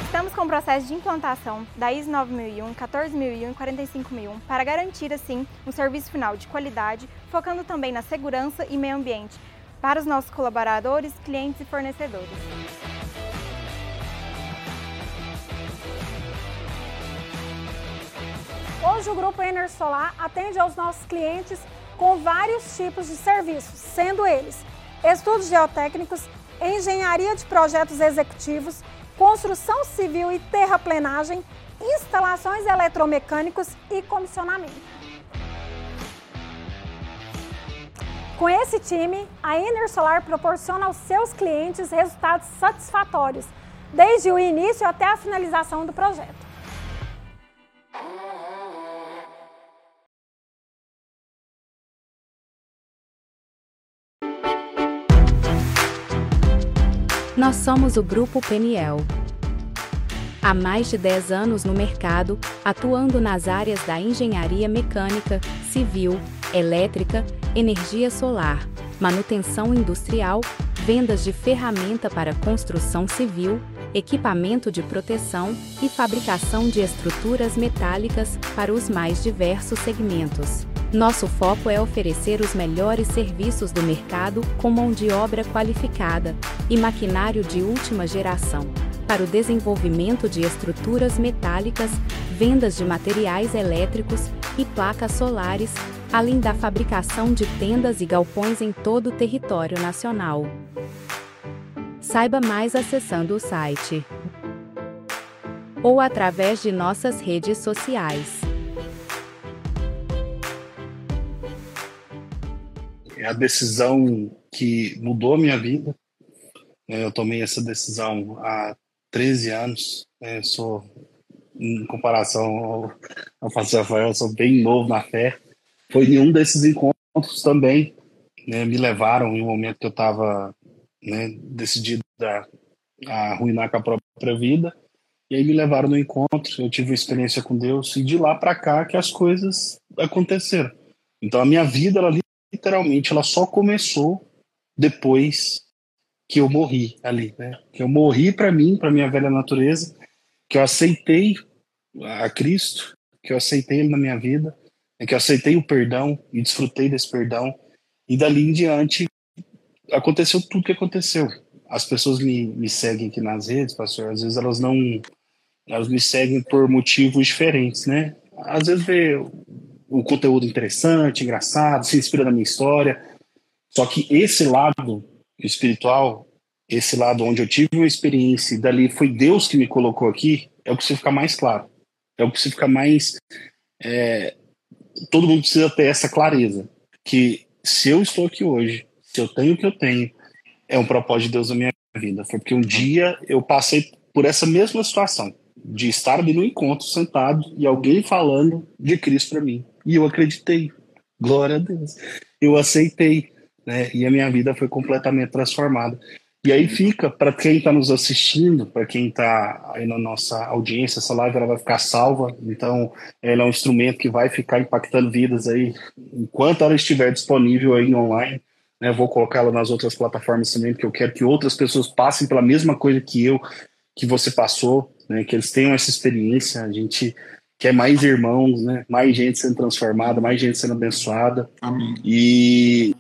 Estamos com o processo de implantação da ISO 9001, 14001 e 45001 para garantir, assim, um serviço final de qualidade, focando também na segurança e meio ambiente para os nossos colaboradores, clientes e fornecedores. Hoje o Grupo Ener Solar atende aos nossos clientes com vários tipos de serviços, sendo eles estudos geotécnicos, engenharia de projetos executivos, construção civil e terraplenagem, instalações eletromecânicos e comissionamento. Com esse time, a Ener Solar proporciona aos seus clientes resultados satisfatórios, desde o início até a finalização do projeto. Nós somos o Grupo Peniel. Há mais de 10 anos no mercado, atuando nas áreas da engenharia mecânica, civil, elétrica, energia solar, manutenção industrial, vendas de ferramenta para construção civil, equipamento de proteção e fabricação de estruturas metálicas para os mais diversos segmentos. Nosso foco é oferecer os melhores serviços do mercado com mão de obra qualificada e maquinário de última geração, para o desenvolvimento de estruturas metálicas, vendas de materiais elétricos e placas solares, além da fabricação de tendas e galpões em todo o território nacional. Saiba mais acessando o site ou através de nossas redes sociais. é a decisão que mudou a minha vida. É, eu tomei essa decisão há 13 anos. Né? Eu sou, em comparação ao, pastor Rafael, sou bem novo na fé. Foi em um desses encontros também, né, me levaram em um momento que eu estava né, decidido a, a arruinar com a própria vida. E aí me levaram no encontro, eu tive uma experiência com Deus e de lá para cá que as coisas aconteceram. Então a minha vida ela literalmente ela só começou depois que eu morri ali, né? Que eu morri para mim, para minha velha natureza, que eu aceitei a Cristo, que eu aceitei ele na minha vida, né? que eu aceitei o perdão e desfrutei desse perdão e dali em diante aconteceu tudo que aconteceu. As pessoas me, me seguem aqui nas redes, pastor, às vezes elas não elas me seguem por motivos diferentes, né? Às vezes vê um conteúdo interessante, engraçado, se inspira na minha história. Só que esse lado espiritual, esse lado onde eu tive uma experiência e dali foi Deus que me colocou aqui, é o que precisa ficar mais claro. É o que precisa ficar mais. É, todo mundo precisa ter essa clareza. Que se eu estou aqui hoje, se eu tenho o que eu tenho, é um propósito de Deus na minha vida. Foi porque um dia eu passei por essa mesma situação de estar ali no encontro sentado e alguém falando de Cristo para mim. E eu acreditei. Glória a Deus. Eu aceitei, né? E a minha vida foi completamente transformada. E aí fica, para quem está nos assistindo, para quem está aí na nossa audiência, essa live ela vai ficar salva, então ela é um instrumento que vai ficar impactando vidas aí enquanto ela estiver disponível aí online. Né, vou colocá-la nas outras plataformas também, porque eu quero que outras pessoas passem pela mesma coisa que eu, que você passou, né, que eles tenham essa experiência. A gente quer mais irmãos, né, mais gente sendo transformada, mais gente sendo abençoada. Amém. E,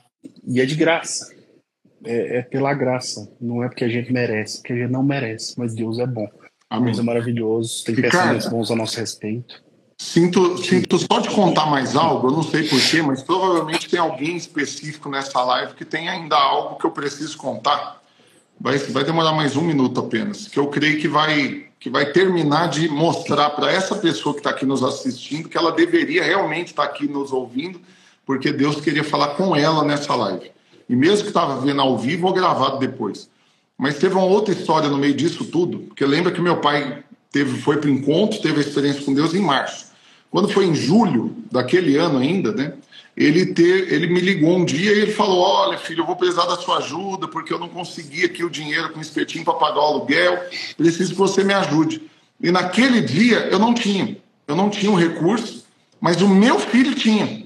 e é de graça. É, é, pela graça, não é porque a gente merece, porque a gente não merece, mas Deus é bom. Amém. Deus é maravilhoso, tem pensamentos bons a nosso respeito. Sinto, sinto só de contar mais algo, eu não sei porquê, mas provavelmente tem alguém específico nessa live que tem ainda algo que eu preciso contar. Vai, vai demorar mais um minuto apenas, que eu creio que vai, que vai terminar de mostrar para essa pessoa que está aqui nos assistindo que ela deveria realmente estar tá aqui nos ouvindo, porque Deus queria falar com ela nessa live. E mesmo que estava vendo ao vivo ou gravado depois. Mas teve uma outra história no meio disso tudo, porque lembra que meu pai teve, foi para o encontro, teve a experiência com Deus em março. Quando foi em julho daquele ano ainda, né? Ele, ter, ele me ligou um dia e ele falou: Olha, filho, eu vou precisar da sua ajuda porque eu não consegui aqui o dinheiro com o espetinho para pagar o aluguel, preciso que você me ajude. E naquele dia eu não tinha, eu não tinha o um recurso, mas o meu filho tinha.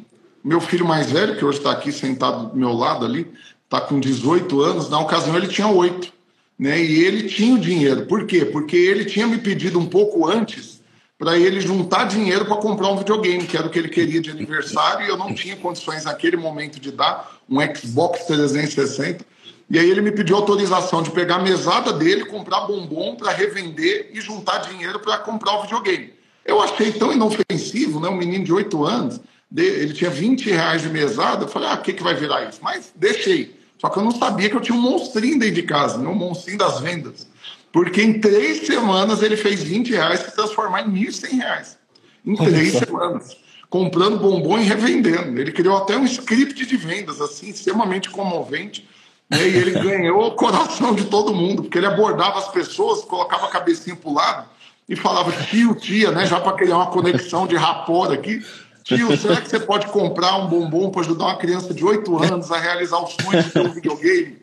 Meu filho mais velho, que hoje está aqui sentado do meu lado ali, está com 18 anos, na ocasião ele tinha 8. Né? E ele tinha o dinheiro. Por quê? Porque ele tinha me pedido um pouco antes para ele juntar dinheiro para comprar um videogame, que era o que ele queria de aniversário, e eu não tinha condições naquele momento de dar um Xbox 360. E aí ele me pediu autorização de pegar a mesada dele, comprar bombom para revender e juntar dinheiro para comprar o videogame. Eu achei tão inofensivo, né? Um menino de 8 anos ele tinha 20 reais de mesada, eu falei, ah, o que, que vai virar isso? Mas deixei. Só que eu não sabia que eu tinha um monstrinho dentro de casa, né? um monstrinho das vendas. Porque em três semanas ele fez 20 reais se transformar em 1.100 reais. Em três semanas. Comprando bombom e revendendo. Ele criou até um script de vendas, assim, extremamente comovente. Né? E ele ganhou o coração de todo mundo, porque ele abordava as pessoas, colocava a cabecinha para o lado e falava tio, tia, né? Já para criar uma conexão de rapor aqui. Tio, será que você pode comprar um bombom para ajudar uma criança de 8 anos a realizar o sonho de ter um videogame?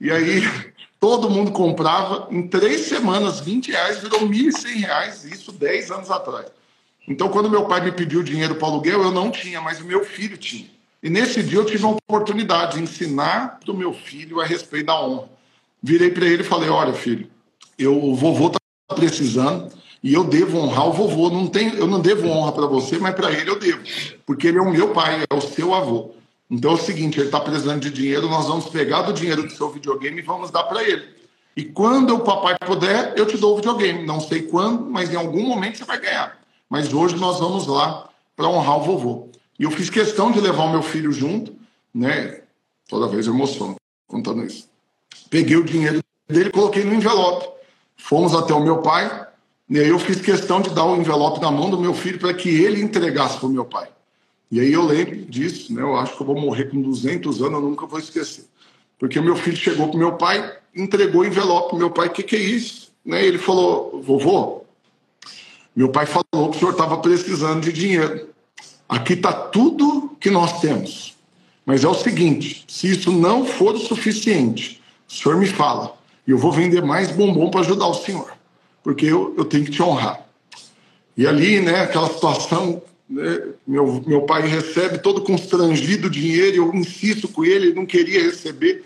E aí todo mundo comprava. Em três semanas, 20 reais virou 1.100 reais, isso 10 anos atrás. Então, quando meu pai me pediu dinheiro para aluguel, eu não tinha, mas o meu filho tinha. E nesse dia eu tive a oportunidade de ensinar para o meu filho a respeito da honra. Virei para ele e falei: Olha, filho, eu, o vovô está precisando e eu devo honrar o vovô. Não tem, eu não devo honra para você, mas para ele eu devo. Porque ele é o meu pai, é o seu avô. Então é o seguinte: ele está precisando de dinheiro, nós vamos pegar do dinheiro do seu videogame e vamos dar para ele. E quando o papai puder, eu te dou o videogame. Não sei quando, mas em algum momento você vai ganhar. Mas hoje nós vamos lá para honrar o vovô. E eu fiz questão de levar o meu filho junto, né? Toda vez eu emociono contando isso. Peguei o dinheiro dele, coloquei no envelope. Fomos até o meu pai, eu fiz questão de dar o envelope na mão do meu filho para que ele entregasse para o meu pai. E aí eu lembro disso, né? Eu acho que eu vou morrer com 200 anos, eu nunca vou esquecer. Porque meu filho chegou para o meu pai, entregou o envelope para meu pai, o que, que é isso? Né? Ele falou, vovô, meu pai falou que o senhor estava precisando de dinheiro. Aqui está tudo que nós temos. Mas é o seguinte: se isso não for o suficiente, o senhor me fala. E eu vou vender mais bombom para ajudar o senhor porque eu, eu tenho que te honrar. E ali, né, aquela situação, né, meu, meu pai recebe todo constrangido o dinheiro, eu insisto com ele, ele não queria receber,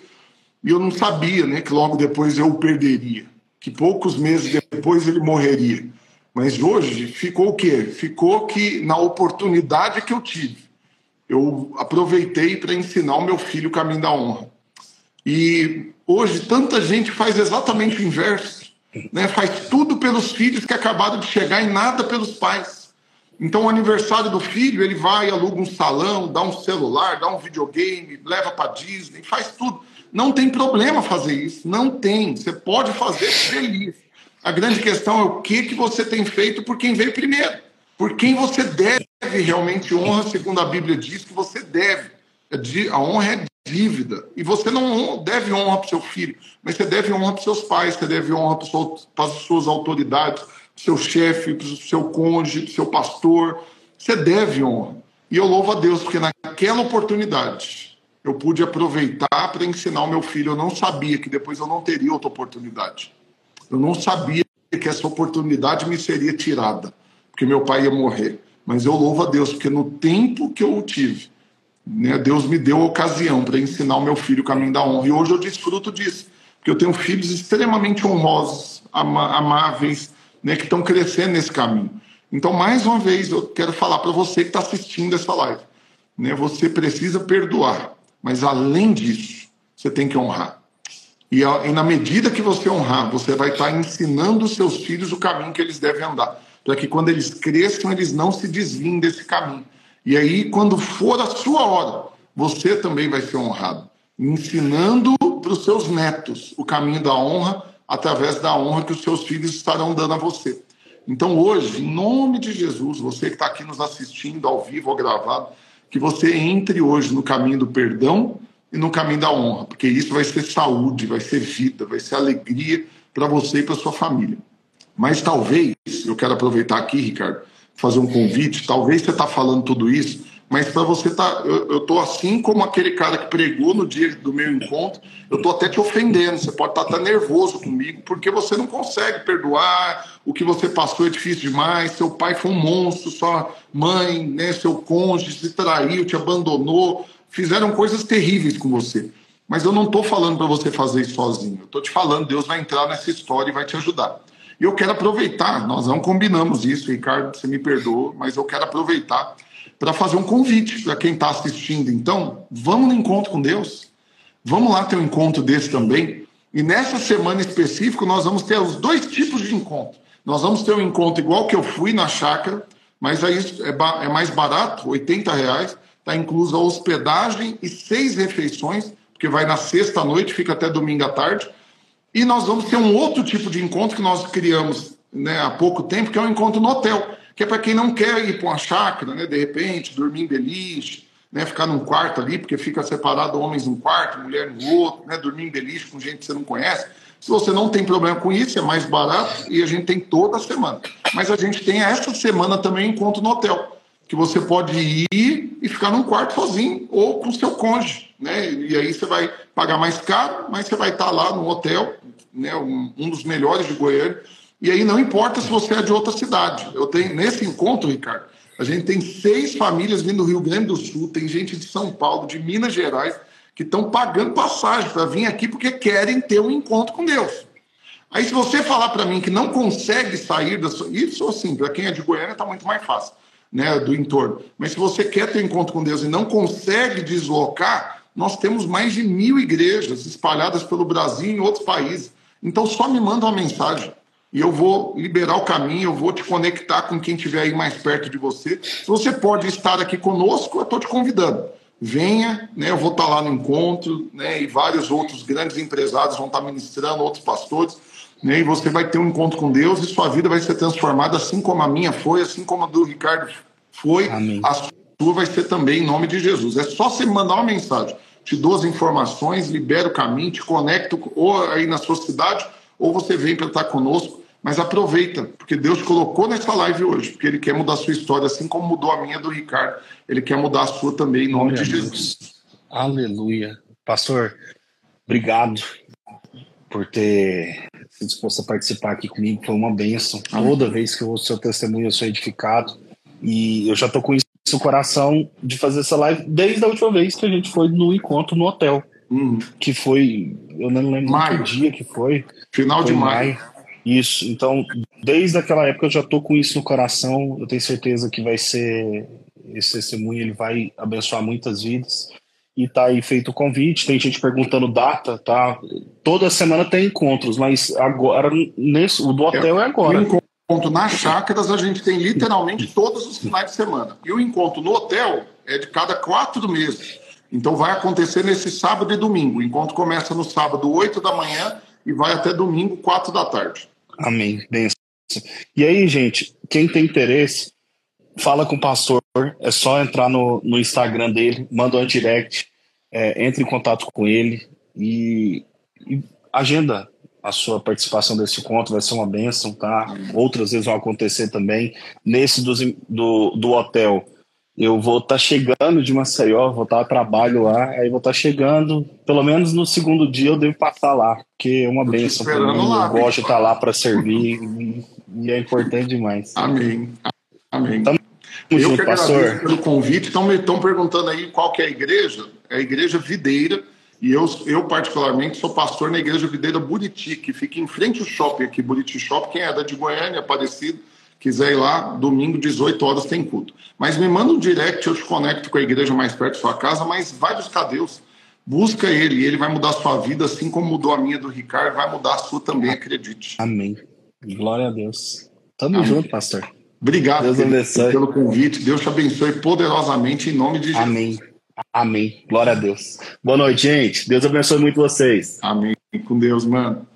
e eu não sabia né, que logo depois eu o perderia, que poucos meses depois ele morreria. Mas hoje ficou o quê? Ficou que na oportunidade que eu tive, eu aproveitei para ensinar o meu filho o caminho da honra. E hoje tanta gente faz exatamente o inverso né, faz tudo pelos filhos que acabaram de chegar e nada pelos pais. Então, o aniversário do filho, ele vai, aluga um salão, dá um celular, dá um videogame, leva para Disney, faz tudo. Não tem problema fazer isso, não tem. Você pode fazer feliz. A grande questão é o que, que você tem feito por quem veio primeiro. Por quem você deve realmente honra, segundo a Bíblia diz que você deve. A honra é dívida. E você não deve honra para o seu filho, mas você deve honra para os seus pais, você deve honra para as suas autoridades, para o seu chefe, para o seu cônjuge, para o seu pastor. Você deve honra. E eu louvo a Deus, porque naquela oportunidade eu pude aproveitar para ensinar o meu filho. Eu não sabia que depois eu não teria outra oportunidade. Eu não sabia que essa oportunidade me seria tirada, porque meu pai ia morrer. Mas eu louvo a Deus, porque no tempo que eu o tive, né, Deus me deu a ocasião para ensinar o meu filho o caminho da honra. E hoje eu desfruto disso, porque eu tenho filhos extremamente honrosos, amáveis, né, que estão crescendo nesse caminho. Então, mais uma vez, eu quero falar para você que está assistindo essa live. Né, você precisa perdoar, mas além disso, você tem que honrar. E, e na medida que você honrar, você vai estar tá ensinando os seus filhos o caminho que eles devem andar para que quando eles cresçam, eles não se desviem desse caminho. E aí, quando for a sua hora, você também vai ser honrado, ensinando para os seus netos o caminho da honra através da honra que os seus filhos estarão dando a você. Então, hoje, em nome de Jesus, você que está aqui nos assistindo ao vivo ou gravado, que você entre hoje no caminho do perdão e no caminho da honra, porque isso vai ser saúde, vai ser vida, vai ser alegria para você e para sua família. Mas talvez, eu quero aproveitar aqui, Ricardo, fazer um convite. Talvez você está falando tudo isso, mas para você tá, eu estou assim como aquele cara que pregou no dia do meu encontro. Eu estou até te ofendendo. Você pode estar tá até nervoso comigo porque você não consegue perdoar. O que você passou é difícil demais. Seu pai foi um monstro, sua mãe, né, seu cônjuge se traiu, te abandonou, fizeram coisas terríveis com você. Mas eu não estou falando para você fazer isso sozinho. Eu estou te falando, Deus vai entrar nessa história e vai te ajudar. E eu quero aproveitar, nós não combinamos isso, Ricardo, você me perdoa, mas eu quero aproveitar para fazer um convite para quem está assistindo. Então, vamos no encontro com Deus. Vamos lá ter um encontro desse também. E nessa semana específica, nós vamos ter os dois tipos de encontro. Nós vamos ter um encontro igual que eu fui na chácara, mas aí é, é mais barato, 80 reais. Está incluso a hospedagem e seis refeições, porque vai na sexta noite, fica até domingo à tarde. E nós vamos ter um outro tipo de encontro que nós criamos né, há pouco tempo, que é o um encontro no hotel, que é para quem não quer ir para uma chácara, né, de repente, dormir em beliche, né, ficar num quarto ali, porque fica separado homens num quarto, mulher no outro, né, dormir em beliche com gente que você não conhece. Se você não tem problema com isso, é mais barato e a gente tem toda semana. Mas a gente tem essa semana também encontro no hotel, que você pode ir e ficar num quarto sozinho ou com seu cônjuge, né? E aí você vai pagar mais caro, mas você vai estar lá no hotel né, um, um dos melhores de Goiânia. E aí não importa se você é de outra cidade. Eu tenho nesse encontro, Ricardo, a gente tem seis famílias vindo do Rio Grande do Sul, tem gente de São Paulo, de Minas Gerais, que estão pagando passagem para vir aqui porque querem ter um encontro com Deus. Aí, se você falar para mim que não consegue sair da sua. Isso, assim, para quem é de Goiânia, está muito mais fácil, né, do entorno. Mas se você quer ter encontro com Deus e não consegue deslocar, nós temos mais de mil igrejas espalhadas pelo Brasil e em outros países. Então só me manda uma mensagem e eu vou liberar o caminho, eu vou te conectar com quem estiver aí mais perto de você. Se você pode estar aqui conosco, eu estou te convidando. Venha, né, eu vou estar lá no encontro, né, e vários outros grandes empresários vão estar ministrando, outros pastores, né, e você vai ter um encontro com Deus e sua vida vai ser transformada, assim como a minha foi, assim como a do Ricardo foi, Amém. a sua vai ser também em nome de Jesus. É só você mandar uma mensagem te dou as informações, libero o caminho, te conecto ou aí na sua cidade, ou você vem para estar conosco. Mas aproveita, porque Deus colocou nessa live hoje, porque Ele quer mudar a sua história, assim como mudou a minha do Ricardo. Ele quer mudar a sua também, em nome Glória de Jesus. Aleluia. Pastor, obrigado por ter se disposto a participar aqui comigo. Foi uma bênção. Toda vez que eu ouço seu testemunho, eu sou edificado. E eu já estou com isso no coração de fazer essa live desde a última vez que a gente foi no encontro no hotel. Uhum. Que foi, eu não lembro maio. que dia que foi. Final foi de maio. maio. Isso, então, desde aquela época eu já tô com isso no coração. Eu tenho certeza que vai ser esse testemunho, ele vai abençoar muitas vidas. E tá aí feito o convite. Tem gente perguntando data, tá? Toda semana tem encontros, mas agora, nesse, o do hotel é, agora. O encontro nas chácaras a gente tem literalmente todos os finais de semana. E o encontro no hotel é de cada quatro meses. Então vai acontecer nesse sábado e domingo. O encontro começa no sábado, 8 da manhã, e vai até domingo, 4 da tarde. Amém. Benção. E aí, gente, quem tem interesse, fala com o pastor. É só entrar no, no Instagram dele, manda um direct, é, entre em contato com ele e, e agenda a sua participação desse encontro, vai ser uma bênção, tá? Outras vezes vão acontecer também. Nesse do, do, do hotel, eu vou estar tá chegando de Maceió, vou estar tá a trabalho lá, aí vou estar tá chegando, pelo menos no segundo dia eu devo passar lá, porque é uma benção para mim, lá, eu gosto de estar lá para servir e, e, é importante demais. Amém. Amém. Tamo eu junto, que pastor. pelo convite, estão perguntando aí qual que é a igreja, é a igreja Videira, e eu, eu particularmente sou pastor na igreja Videira Buriti, que fica em frente ao shopping aqui, Buriti Shopping, quem é da de Goiânia, Aparecido, quiser ir lá, domingo, 18 horas tem culto. Mas me manda um direct, eu te conecto com a igreja mais perto da sua casa, mas vai buscar Deus. Busca ele, e ele vai mudar a sua vida, assim como mudou a minha do Ricardo, vai mudar a sua também, acredite. Amém. Glória a Deus. Tamo Amém. junto, pastor. Obrigado pelo convite. Deus te abençoe poderosamente em nome de Jesus. Amém. Amém. Glória a Deus. Boa noite, gente. Deus abençoe muito vocês. Amém. Com Deus, mano.